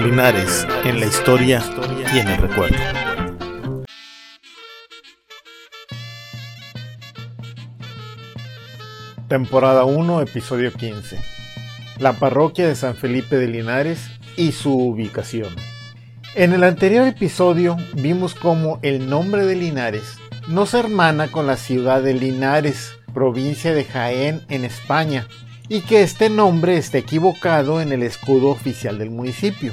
Linares en la historia el recuerdo. Temporada 1, episodio 15. La parroquia de San Felipe de Linares y su ubicación. En el anterior episodio vimos cómo el nombre de Linares no se hermana con la ciudad de Linares, provincia de Jaén en España, y que este nombre está equivocado en el escudo oficial del municipio.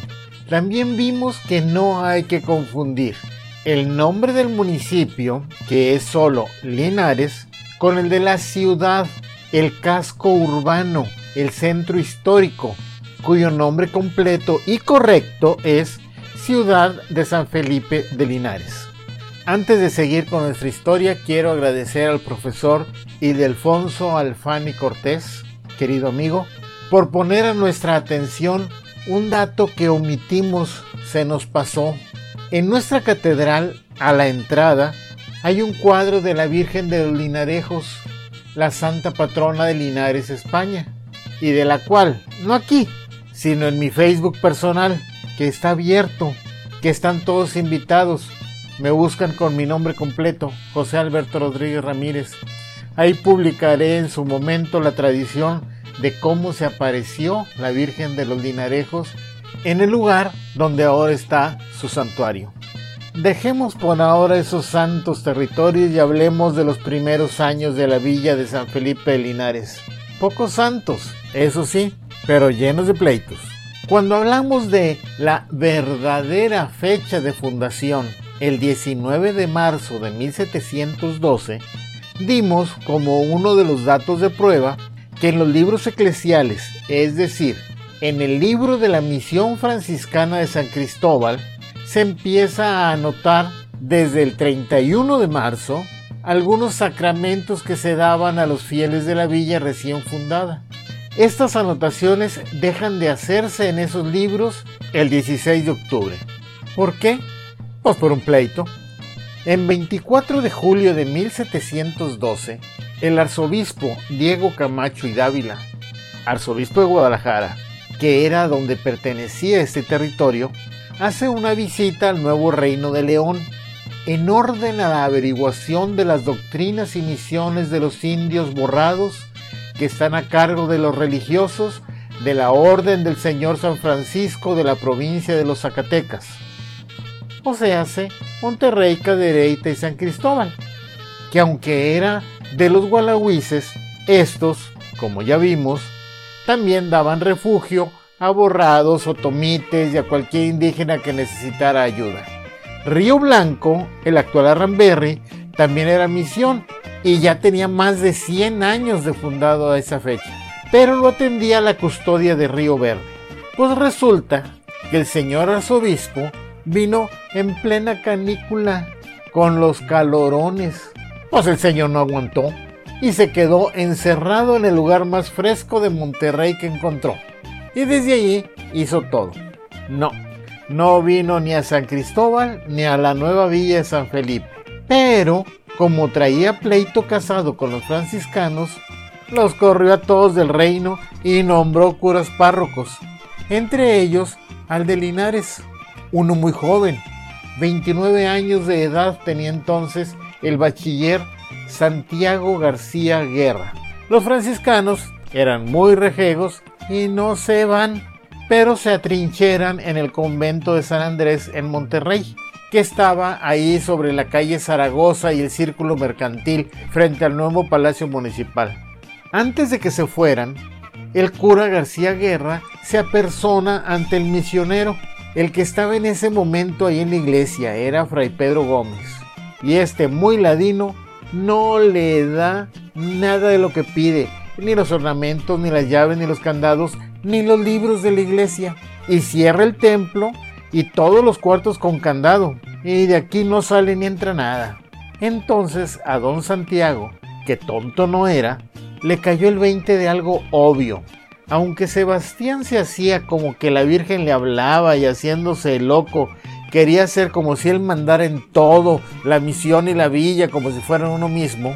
También vimos que no hay que confundir el nombre del municipio, que es solo Linares, con el de la ciudad, el casco urbano, el centro histórico, cuyo nombre completo y correcto es Ciudad de San Felipe de Linares. Antes de seguir con nuestra historia, quiero agradecer al profesor Ildefonso Alfani Cortés, querido amigo, por poner a nuestra atención un dato que omitimos, se nos pasó. En nuestra catedral, a la entrada, hay un cuadro de la Virgen de los Linarejos, la santa patrona de Linares, España, y de la cual, no aquí, sino en mi Facebook personal, que está abierto, que están todos invitados. Me buscan con mi nombre completo, José Alberto Rodríguez Ramírez. Ahí publicaré en su momento la tradición de cómo se apareció la Virgen de los Linarejos en el lugar donde ahora está su santuario. Dejemos por ahora esos santos territorios y hablemos de los primeros años de la villa de San Felipe de Linares. Pocos santos, eso sí, pero llenos de pleitos. Cuando hablamos de la verdadera fecha de fundación, el 19 de marzo de 1712, dimos como uno de los datos de prueba que en los libros eclesiales, es decir, en el libro de la misión franciscana de San Cristóbal, se empieza a anotar desde el 31 de marzo algunos sacramentos que se daban a los fieles de la villa recién fundada. Estas anotaciones dejan de hacerse en esos libros el 16 de octubre. ¿Por qué? Pues por un pleito. En 24 de julio de 1712, el arzobispo Diego Camacho y Dávila, arzobispo de Guadalajara, que era donde pertenecía este territorio, hace una visita al nuevo reino de León en orden a la averiguación de las doctrinas y misiones de los indios borrados que están a cargo de los religiosos de la Orden del Señor San Francisco de la provincia de los Zacatecas. O sea, hace Monterrey, Cadereyta y San Cristóbal, que aunque era de los gualahuises, estos, como ya vimos, también daban refugio a borrados, otomites y a cualquier indígena que necesitara ayuda. Río Blanco, el actual Arramberry, también era misión y ya tenía más de 100 años de fundado a esa fecha, pero lo atendía la custodia de Río Verde. Pues resulta que el señor arzobispo vino en plena canícula con los calorones pues el señor no aguantó y se quedó encerrado en el lugar más fresco de Monterrey que encontró. Y desde allí hizo todo. No, no vino ni a San Cristóbal ni a la nueva villa de San Felipe. Pero, como traía pleito casado con los franciscanos, los corrió a todos del reino y nombró curas párrocos, entre ellos al de Linares, uno muy joven, 29 años de edad tenía entonces el bachiller Santiago García Guerra. Los franciscanos eran muy rejegos y no se van, pero se atrincheran en el convento de San Andrés en Monterrey, que estaba ahí sobre la calle Zaragoza y el círculo mercantil frente al nuevo palacio municipal. Antes de que se fueran, el cura García Guerra se apersona ante el misionero. El que estaba en ese momento ahí en la iglesia era Fray Pedro Gómez y este muy ladino no le da nada de lo que pide, ni los ornamentos, ni las llaves, ni los candados, ni los libros de la iglesia. Y cierra el templo y todos los cuartos con candado. Y de aquí no sale ni entra nada. Entonces a don Santiago, que tonto no era, le cayó el 20 de algo obvio. Aunque Sebastián se hacía como que la Virgen le hablaba y haciéndose loco quería ser como si él mandara en todo, la misión y la villa, como si fueran uno mismo,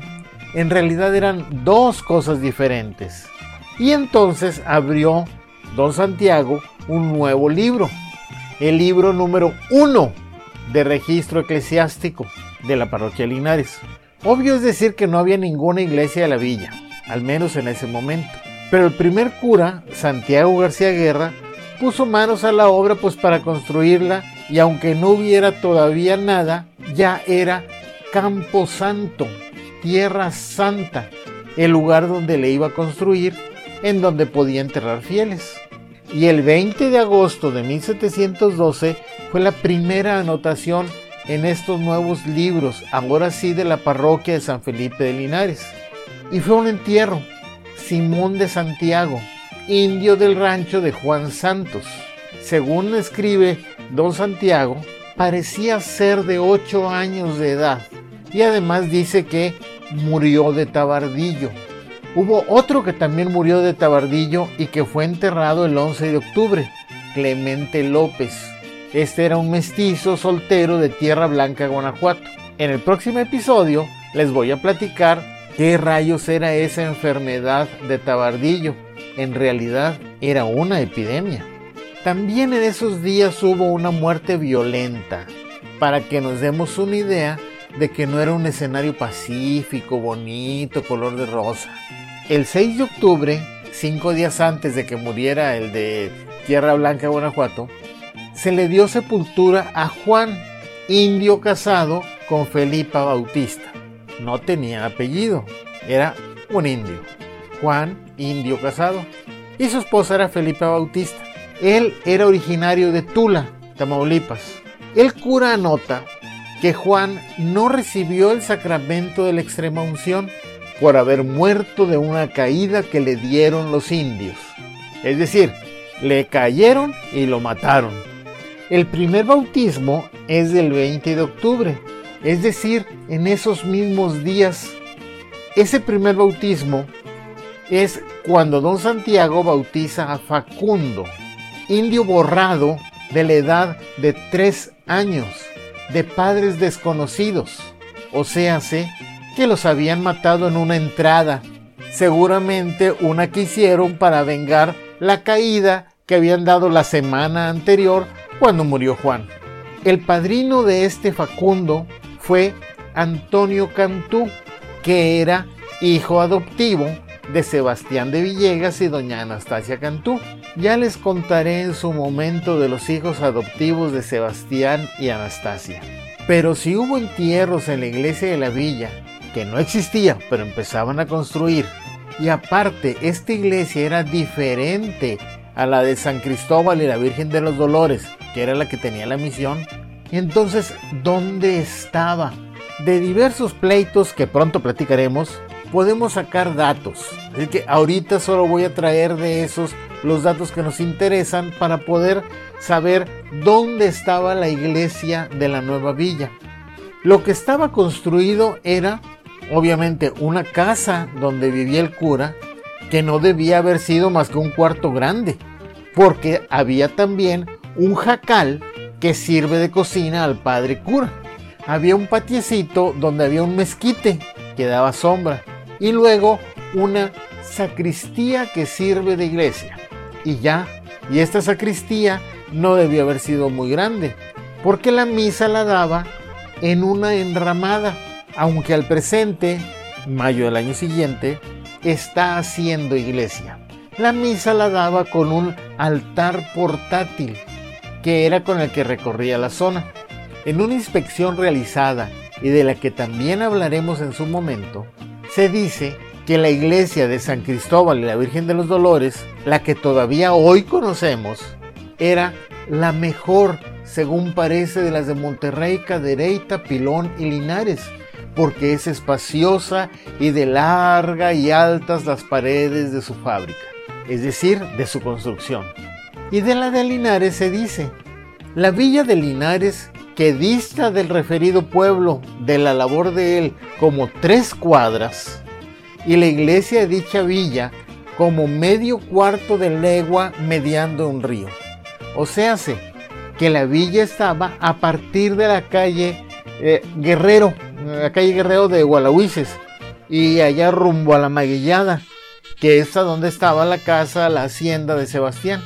en realidad eran dos cosas diferentes. Y entonces abrió don Santiago un nuevo libro, el libro número uno de registro eclesiástico de la parroquia Linares. Obvio es decir que no había ninguna iglesia de la villa, al menos en ese momento. Pero el primer cura, Santiago García Guerra, puso manos a la obra pues para construirla y aunque no hubiera todavía nada, ya era Campo Santo, Tierra Santa, el lugar donde le iba a construir, en donde podía enterrar fieles. Y el 20 de agosto de 1712 fue la primera anotación en estos nuevos libros, ahora sí de la parroquia de San Felipe de Linares. Y fue un entierro. Simón de Santiago, indio del rancho de Juan Santos. Según escribe don Santiago, parecía ser de 8 años de edad y además dice que murió de tabardillo. Hubo otro que también murió de tabardillo y que fue enterrado el 11 de octubre, Clemente López. Este era un mestizo soltero de Tierra Blanca, Guanajuato. En el próximo episodio les voy a platicar qué rayos era esa enfermedad de tabardillo. En realidad era una epidemia. También en esos días hubo una muerte violenta, para que nos demos una idea de que no era un escenario pacífico, bonito, color de rosa. El 6 de octubre, cinco días antes de que muriera el de Tierra Blanca, Guanajuato, se le dio sepultura a Juan, indio casado con Felipa Bautista. No tenía apellido, era un indio. Juan, indio casado. Y su esposa era Felipa Bautista. Él era originario de Tula, Tamaulipas. El cura anota que Juan no recibió el sacramento de la extrema unción por haber muerto de una caída que le dieron los indios. Es decir, le cayeron y lo mataron. El primer bautismo es del 20 de octubre, es decir, en esos mismos días. Ese primer bautismo es cuando don Santiago bautiza a Facundo, indio borrado de la edad de tres años de padres desconocidos, o sea, que los habían matado en una entrada, seguramente una que hicieron para vengar la caída que habían dado la semana anterior cuando murió Juan. El padrino de este Facundo fue Antonio Cantú, que era hijo adoptivo de Sebastián de Villegas y doña Anastasia Cantú. Ya les contaré en su momento de los hijos adoptivos de Sebastián y Anastasia. Pero si hubo entierros en la iglesia de la villa, que no existía, pero empezaban a construir, y aparte esta iglesia era diferente a la de San Cristóbal y la Virgen de los Dolores, que era la que tenía la misión, entonces, ¿dónde estaba? De diversos pleitos que pronto platicaremos, podemos sacar datos. Así que ahorita solo voy a traer de esos los datos que nos interesan para poder saber dónde estaba la iglesia de la nueva villa. Lo que estaba construido era obviamente una casa donde vivía el cura, que no debía haber sido más que un cuarto grande, porque había también un jacal que sirve de cocina al padre cura. Había un patiecito donde había un mezquite que daba sombra y luego una sacristía que sirve de iglesia. Y ya, y esta sacristía no debió haber sido muy grande, porque la misa la daba en una enramada, aunque al presente, mayo del año siguiente, está haciendo iglesia. La misa la daba con un altar portátil, que era con el que recorría la zona. En una inspección realizada y de la que también hablaremos en su momento, se dice que la iglesia de San Cristóbal y la Virgen de los Dolores, la que todavía hoy conocemos, era la mejor, según parece, de las de Monterrey, Cadereyta, Pilón y Linares, porque es espaciosa y de larga y altas las paredes de su fábrica, es decir, de su construcción. Y de la de Linares se dice, la villa de Linares que dista del referido pueblo de la labor de él como tres cuadras, y la iglesia de dicha villa como medio cuarto de legua mediando un río. O sea, que la villa estaba a partir de la calle eh, Guerrero, la calle Guerrero de Gualahuises, y allá rumbo a la Maguillada, que es a donde estaba la casa, la hacienda de Sebastián.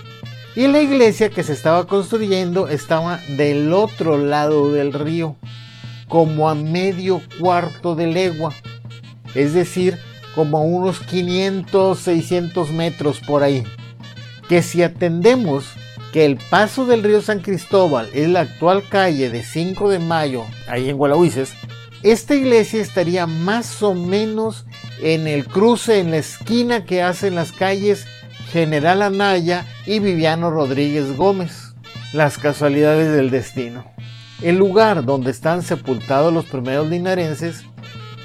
Y la iglesia que se estaba construyendo estaba del otro lado del río, como a medio cuarto de legua, es decir, como a unos 500, 600 metros por ahí. Que si atendemos que el paso del río San Cristóbal es la actual calle de 5 de mayo, ahí en Gualahuises, esta iglesia estaría más o menos en el cruce, en la esquina que hacen las calles General Anaya y Viviano Rodríguez Gómez. Las casualidades del destino. El lugar donde están sepultados los primeros linarenses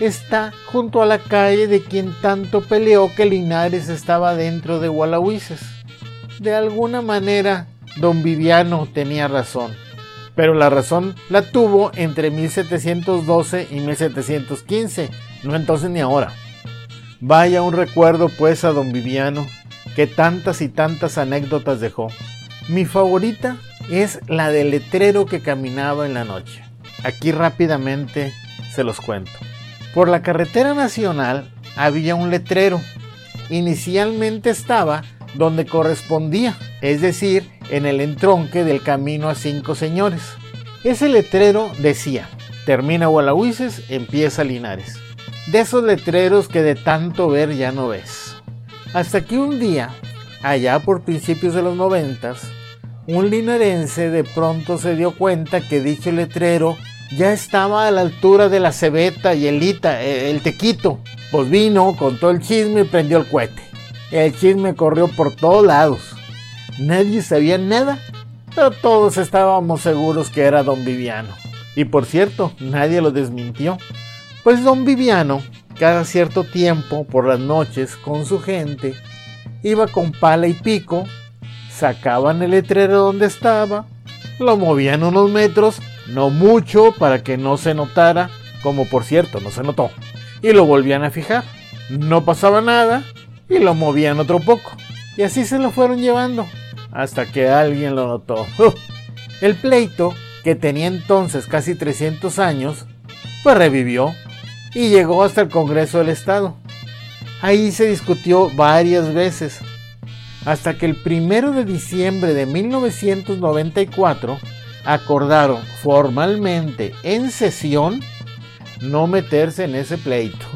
está junto a la calle de quien tanto peleó que Linares estaba dentro de Gualahuises. De alguna manera, don Viviano tenía razón, pero la razón la tuvo entre 1712 y 1715, no entonces ni ahora. Vaya un recuerdo pues a don Viviano, que tantas y tantas anécdotas dejó. Mi favorita es la del letrero que caminaba en la noche. Aquí rápidamente se los cuento. Por la carretera nacional había un letrero. Inicialmente estaba donde correspondía, es decir, en el entronque del camino a cinco señores. Ese letrero decía, termina Gualahuises, empieza Linares. De esos letreros que de tanto ver ya no ves. Hasta que un día, allá por principios de los noventas, un linarense de pronto se dio cuenta que dicho letrero ya estaba a la altura de la cebeta y el ita, eh, el tequito. Pues vino, contó el chisme y prendió el cohete. El chisme corrió por todos lados. Nadie sabía nada, pero todos estábamos seguros que era don Viviano. Y por cierto, nadie lo desmintió. Pues don Viviano cada cierto tiempo por las noches con su gente, iba con pala y pico, sacaban el letrero donde estaba, lo movían unos metros, no mucho para que no se notara, como por cierto no se notó, y lo volvían a fijar. No pasaba nada y lo movían otro poco. Y así se lo fueron llevando hasta que alguien lo notó. El pleito, que tenía entonces casi 300 años, pues revivió y llegó hasta el Congreso del Estado. Ahí se discutió varias veces, hasta que el primero de diciembre de 1994 acordaron formalmente en sesión no meterse en ese pleito.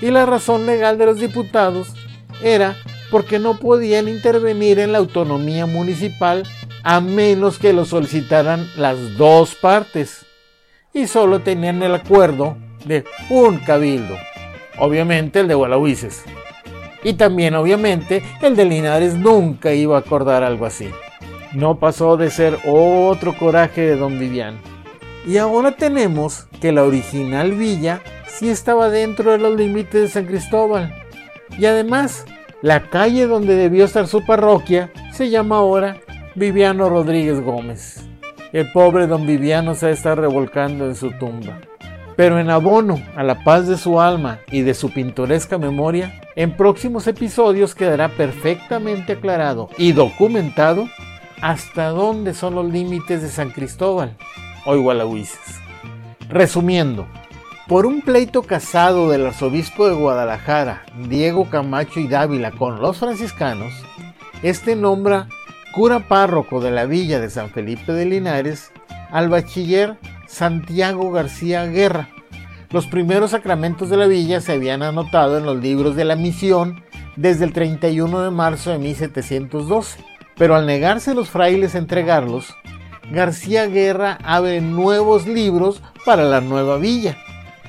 Y la razón legal de los diputados era porque no podían intervenir en la autonomía municipal a menos que lo solicitaran las dos partes. Y solo tenían el acuerdo de un cabildo. Obviamente el de Gualahuises. Y también obviamente el de Linares nunca iba a acordar algo así. No pasó de ser otro coraje de don Vivian. Y ahora tenemos que la original villa sí estaba dentro de los límites de San Cristóbal. Y además, la calle donde debió estar su parroquia se llama ahora Viviano Rodríguez Gómez. El pobre don Viviano se está revolcando en su tumba. Pero en abono a la paz de su alma y de su pintoresca memoria, en próximos episodios quedará perfectamente aclarado y documentado hasta dónde son los límites de San Cristóbal o Igualahuises. Resumiendo, por un pleito casado del arzobispo de Guadalajara, Diego Camacho y Dávila, con los franciscanos, este nombra cura párroco de la villa de San Felipe de Linares al bachiller Santiago García Guerra. Los primeros sacramentos de la villa se habían anotado en los libros de la misión desde el 31 de marzo de 1712, pero al negarse los frailes a entregarlos, García Guerra abre nuevos libros para la nueva villa,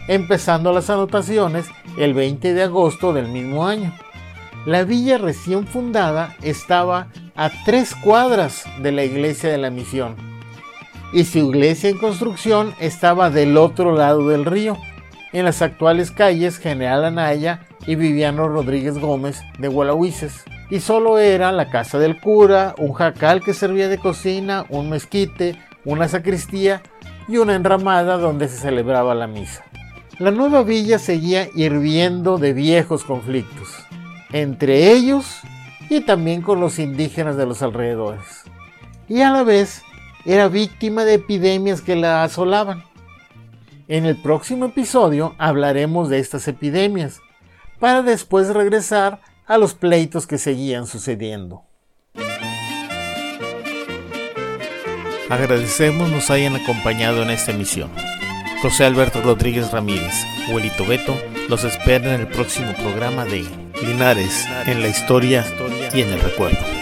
empezando las anotaciones el 20 de agosto del mismo año. La villa recién fundada estaba a tres cuadras de la iglesia de la misión y su iglesia en construcción estaba del otro lado del río, en las actuales calles General Anaya y Viviano Rodríguez Gómez de Gualahuises. Y solo era la casa del cura, un jacal que servía de cocina, un mezquite, una sacristía y una enramada donde se celebraba la misa. La nueva villa seguía hirviendo de viejos conflictos, entre ellos y también con los indígenas de los alrededores. Y a la vez era víctima de epidemias que la asolaban. En el próximo episodio hablaremos de estas epidemias, para después regresar a los pleitos que seguían sucediendo. Agradecemos nos hayan acompañado en esta emisión. José Alberto Rodríguez Ramírez, Huelito Beto, los espera en el próximo programa de Linares, en la historia y en el recuerdo.